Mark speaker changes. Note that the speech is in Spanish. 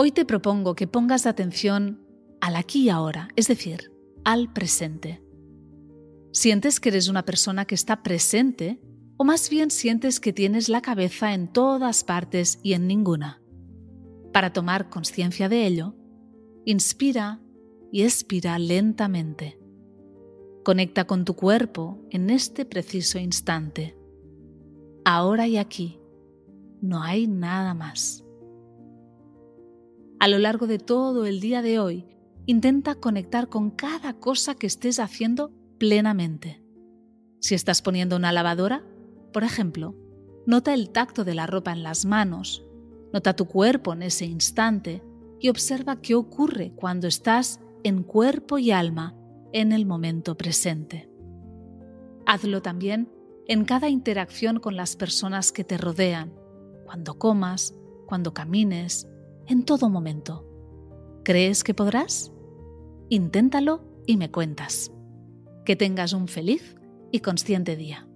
Speaker 1: Hoy te propongo que pongas atención al aquí y ahora, es decir, al presente. ¿Sientes que eres una persona que está presente o más bien sientes que tienes la cabeza en todas partes y en ninguna? Para tomar conciencia de ello, inspira y expira lentamente. Conecta con tu cuerpo en este preciso instante. Ahora y aquí, no hay nada más. A lo largo de todo el día de hoy, intenta conectar con cada cosa que estés haciendo plenamente. Si estás poniendo una lavadora, por ejemplo, nota el tacto de la ropa en las manos, nota tu cuerpo en ese instante y observa qué ocurre cuando estás en cuerpo y alma en el momento presente. Hazlo también en cada interacción con las personas que te rodean, cuando comas, cuando camines, en todo momento. ¿Crees que podrás? Inténtalo y me cuentas. Que tengas un feliz y consciente día.